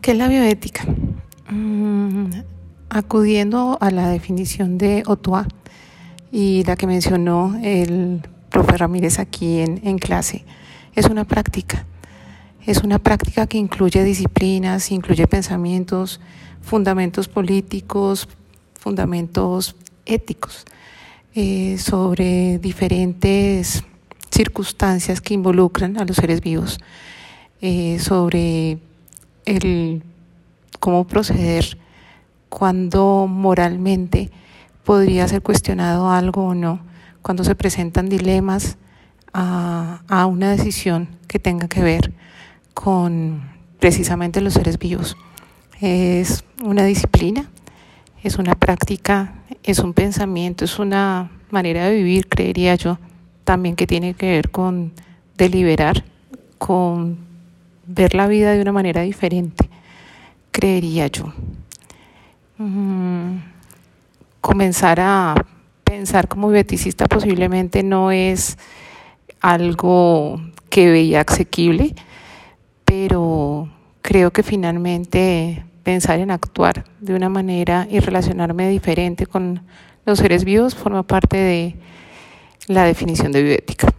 ¿Qué es la bioética? Mm, acudiendo a la definición de Otua y la que mencionó el profe Ramírez aquí en, en clase, es una práctica. Es una práctica que incluye disciplinas, incluye pensamientos, fundamentos políticos, fundamentos éticos eh, sobre diferentes circunstancias que involucran a los seres vivos, eh, sobre el cómo proceder cuando moralmente podría ser cuestionado algo o no, cuando se presentan dilemas a, a una decisión que tenga que ver con precisamente los seres vivos. Es una disciplina, es una práctica, es un pensamiento, es una manera de vivir, creería yo, también que tiene que ver con deliberar, con ver la vida de una manera diferente, creería yo. Mm, comenzar a pensar como bioeticista posiblemente no es algo que veía asequible, pero creo que finalmente pensar en actuar de una manera y relacionarme diferente con los seres vivos forma parte de la definición de bioética.